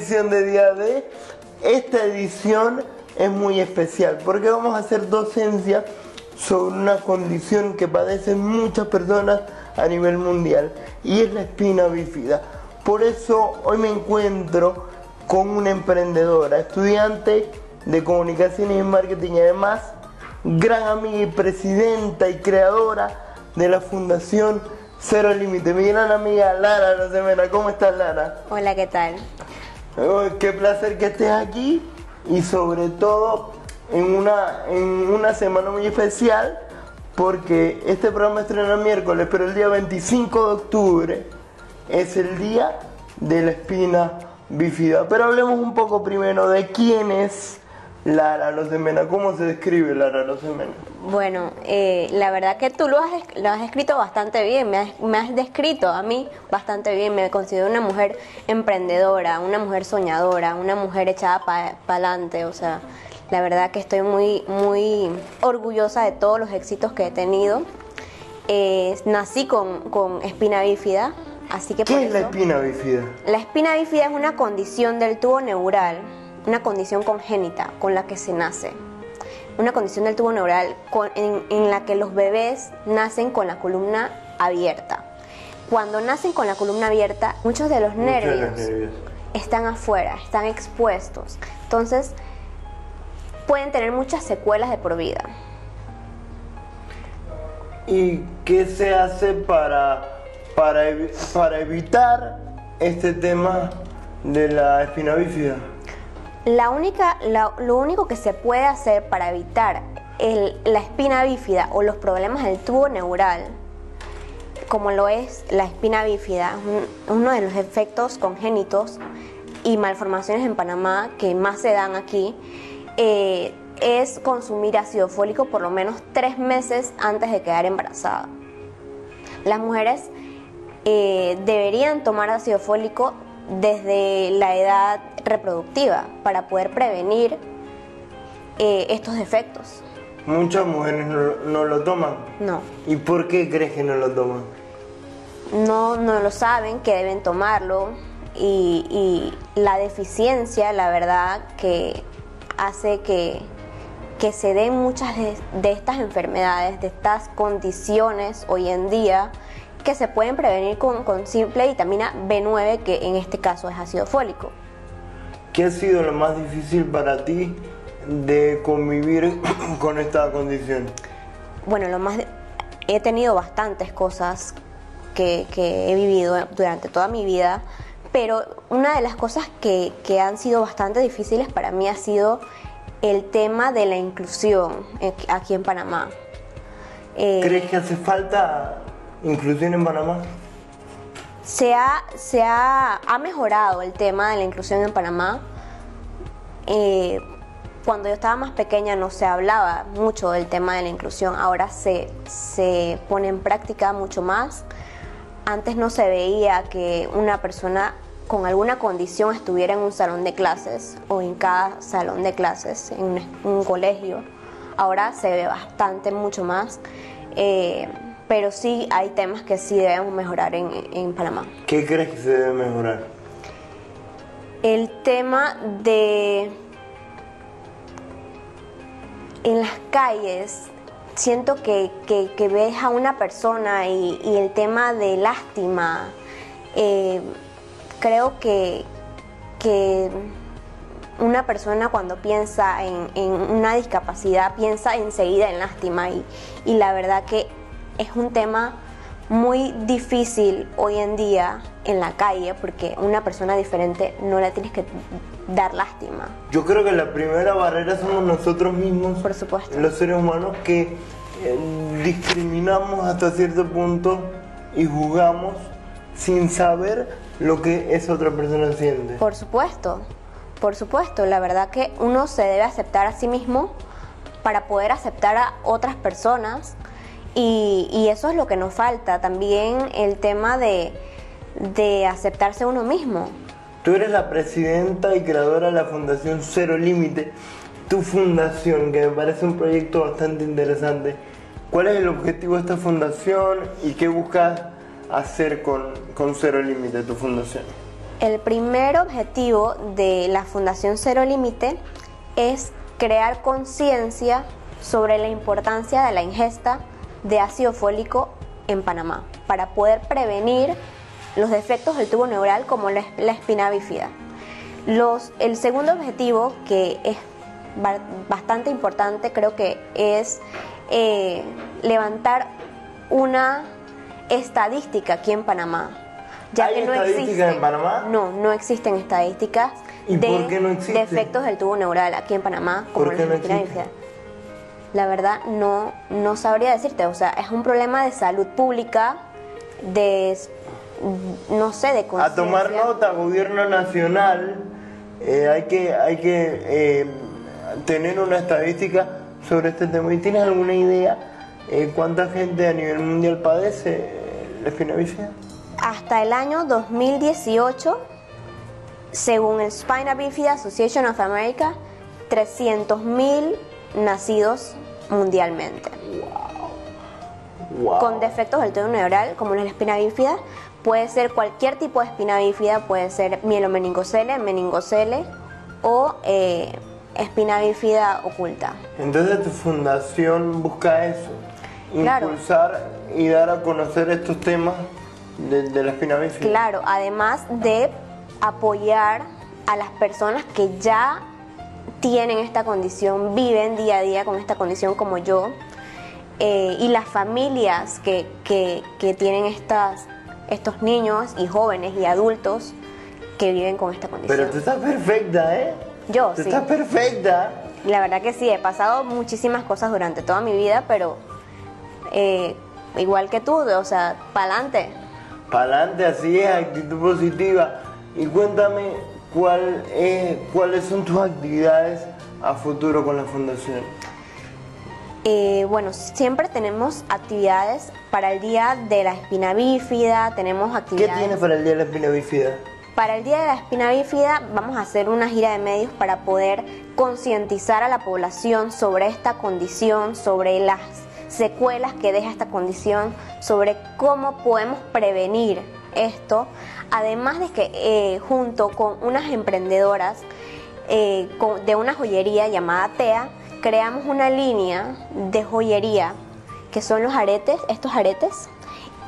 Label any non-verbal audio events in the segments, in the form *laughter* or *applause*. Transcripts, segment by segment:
edición de Día de. Esta edición es muy especial porque vamos a hacer docencia sobre una condición que padecen muchas personas a nivel mundial y es la espina bífida. Por eso hoy me encuentro con una emprendedora, estudiante de comunicaciones y marketing y además gran amiga y presidenta y creadora de la Fundación Cero Límite. Mi gran amiga Lara Rosemena, ¿cómo estás Lara? Hola, ¿qué tal? Oh, qué placer que estés aquí y sobre todo en una, en una semana muy especial porque este programa estrena miércoles, pero el día 25 de octubre es el día de la espina bífida. Pero hablemos un poco primero de quién es Lara Rosemena. ¿Cómo se describe Lara Rosemena? Bueno, eh, la verdad que tú lo has, lo has escrito bastante bien, me has, me has, descrito a mí bastante bien. Me considero una mujer emprendedora, una mujer soñadora, una mujer echada para adelante, o sea, la verdad que estoy muy, muy orgullosa de todos los éxitos que he tenido. Eh, nací con, con, espina bífida, así que... ¿Qué es la espina bífida? La espina bífida es una condición del tubo neural, una condición congénita con la que se nace. Una condición del tubo neural con, en, en la que los bebés nacen con la columna abierta. Cuando nacen con la columna abierta, muchos de los nervios, nervios están afuera, están expuestos. Entonces, pueden tener muchas secuelas de por vida. ¿Y qué se hace para, para, para evitar este tema de la espina bífida? La única, lo único que se puede hacer para evitar la espina bífida o los problemas del tubo neural, como lo es la espina bífida, uno de los efectos congénitos y malformaciones en Panamá que más se dan aquí, eh, es consumir ácido fólico por lo menos tres meses antes de quedar embarazada. Las mujeres eh, deberían tomar ácido fólico desde la edad reproductiva para poder prevenir eh, estos defectos. Muchas mujeres no, no, lo toman. No. ¿Y por qué crees que no lo toman? No, no lo saben que deben tomarlo y, y la deficiencia, la verdad, que hace que, que se den muchas de, de, estas enfermedades, de estas condiciones hoy en día que se pueden prevenir con, con, simple vitamina B9, que en este caso es ácido fólico. ¿Qué ha sido lo más difícil para ti de convivir *clears throat* con esta condición? Bueno, lo más he tenido bastantes cosas que, que he vivido durante toda mi vida pero una de las cosas que, que, han sido bastante difíciles para mí ha sido el tema de la inclusión aquí en Panamá. Eh, ¿Crees que hace falta inclusión en Panamá? Se ha, se ha, ha mejorado el tema de la inclusión en Panamá. Eh, cuando yo estaba más pequeña no se hablaba mucho del tema de la inclusión, ahora se, se pone en práctica mucho más. Antes no se veía que una persona con alguna condición estuviera en un salón de clases o en cada salón de clases, en un, colegio. Ahora se ve bastante, mucho más. Eh, pero sí hay temas que sí debemos mejorar en, en, Panamá. ¿Qué crees que se debe mejorar? El tema de... En las calles, siento que, que, que ves a una persona y, y, el tema de lástima, eh, creo que, que, una persona cuando piensa en, en, una discapacidad piensa enseguida en lástima y, y la verdad que es un tema muy difícil hoy en día en la calle porque una persona diferente no le tienes que dar lástima. Yo creo que la primera barrera somos nosotros mismos, por supuesto, los seres humanos que eh, discriminamos hasta cierto punto y juzgamos sin saber lo que esa otra persona siente. Por supuesto, por supuesto, la verdad que uno se debe aceptar a sí mismo para poder aceptar a otras personas y, y eso es lo que nos falta, también el tema de, de aceptarse uno mismo. Tú eres la presidenta y creadora de la Fundación Cero Límite, tu fundación, que me parece un proyecto bastante interesante. ¿Cuál es el objetivo de esta fundación y qué buscas hacer con, con Cero Límite, tu fundación? El primer objetivo de la Fundación Cero Límite es crear conciencia sobre la importancia de la ingesta de ácido fólico en Panamá para poder prevenir los defectos del tubo neural como la, espina bífida. Los, el segundo objetivo, que es bastante importante, creo que es eh, levantar una estadística aquí en Panamá. Ya ¿Hay que no estadísticas en Panamá? No, no existen estadísticas de defectos del tubo neural aquí en Panamá como la espina bífida la verdad no, no sabría decirte. O sea, es un problema de salud pública, de, no sé, de. A tomar nota, gobierno nacional, eh, hay que, hay que eh, tener una estadística sobre este tema. ¿Y tienes alguna idea eh, cuánta gente a nivel mundial padece la espina bífida? Hasta el año 2018, según el Spina Bifida Association of America, 300.000 nacidos mundialmente. Con defectos del tubo neural, como la espina bífida, puede ser cualquier tipo de espina bífida, puede ser mielomeningocele, meningocele o eh, espina bífida oculta. Entonces tu fundación busca eso, impulsar y dar a conocer estos temas de, de la espina bífida. Claro, además de apoyar a las personas que ya tienen esta condición, viven día a día con esta condición como yo, eh, y las familias que, tienen estas, estos niños y jóvenes y adultos que viven con esta condición. Pero tú estás perfecta, ¿eh? Yo, tú estás perfecta. La verdad que sí, he pasado muchísimas cosas durante toda mi vida, pero eh, igual que tú, o sea, pa'lante. Pa'lante, así es, actitud positiva. Y cuéntame, ¿cuál ¿cuáles son tus actividades a futuro con la fundación? Eh, bueno, siempre tenemos actividades para el Día de la Espina Bífida, tenemos actividades... ¿Qué tienes para el Día de la Espina Bífida? Para el Día de la Espina Bífida vamos a hacer una gira de medios para poder concientizar a la población sobre esta condición, sobre las secuelas que deja esta condición, sobre cómo podemos prevenir esto, además de que eh, junto con unas emprendedoras eh, de una joyería llamada TEA, creamos una línea de joyería que son los aretes, estos aretes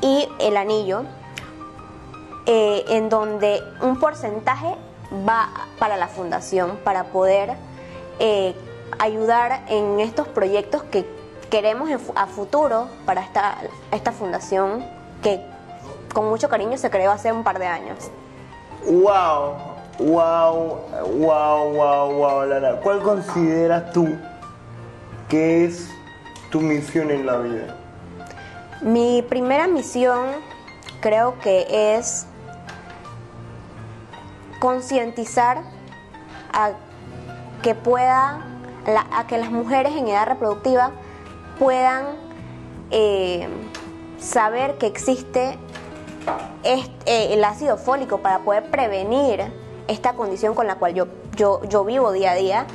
y el anillo, eh, en donde un porcentaje va para la fundación para poder ayudar en estos proyectos que queremos a futuro para esta, esta fundación que con mucho cariño se creó hace un par de años. ¡Wow! ¡Wow! ¡Wow! ¡Wow! ¡Wow! Lara. ¿Cuál consideras tú que es tu misión en la vida? Mi primera misión creo que es concientizar a que pueda a que las mujeres en edad reproductiva puedan eh, saber que existe eh, el ácido fólico para poder prevenir esta condición con la cual yo, yo, yo vivo día a día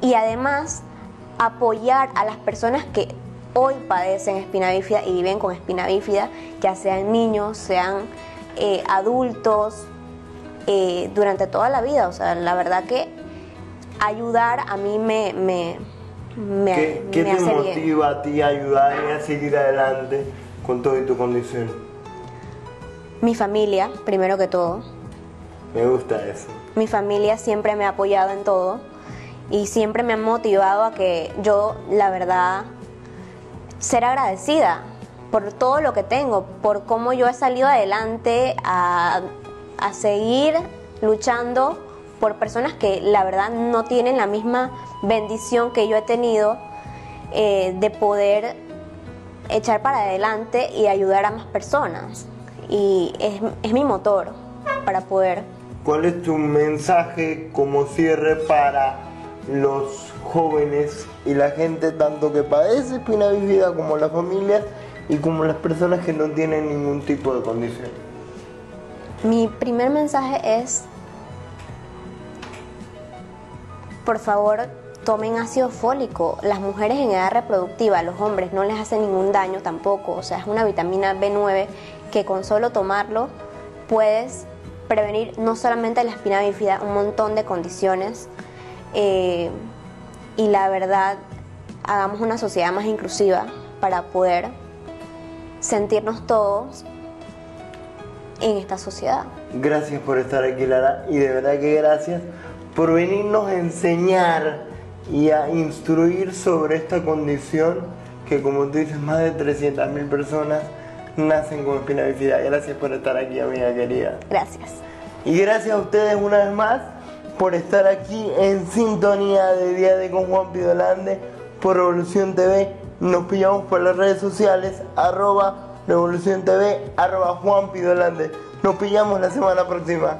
y además apoyar a las personas que hoy padecen espina bífida y viven con espina bífida, ya sean niños, sean eh, adultos, eh, durante toda la vida. O sea, la verdad que ayudar a mí me, me, me, ¿Qué, ¿qué te motiva a ti a ayudar y a seguir adelante con toda tu condición? Mi familia, primero que todo. Me gusta eso. Mi familia siempre me ha apoyado en todo y siempre me ha motivado a que yo, la verdad, ser agradecida por todo lo que tengo, por cómo yo he salido adelante a, seguir luchando por personas que la verdad no tienen la misma bendición que yo he tenido eh, de poder echar para adelante y ayudar a más personas y es, mi motor para poder. ¿Cuál es tu mensaje como cierre para los jóvenes y la gente tanto que padece espina bífida como las familias y como las personas que no tienen ningún tipo de condición? Mi primer mensaje es, por favor, tomen ácido fólico. Las mujeres en edad reproductiva, los hombres no les hace ningún daño tampoco. O sea, es una vitamina B9 que con solo tomarlo puedes prevenir no solamente la espina bífida, un montón de condiciones. eh, y la verdad, hagamos una sociedad más inclusiva para poder sentirnos todos en esta sociedad. Gracias por estar aquí, Lara, y de verdad que gracias por venirnos a enseñar y a instruir sobre esta condición que, como tú dices, más de 300.000 personas nacen con espina bífida. Gracias por estar aquí, amiga querida. Gracias. Y gracias a ustedes una vez más por estar aquí en sintonía de Día de con Juan Pidolande por Revolución TV. Nos pillamos por las redes sociales, arroba Revolución TV, arroba Juan Pidolande. Nos pillamos la semana próxima.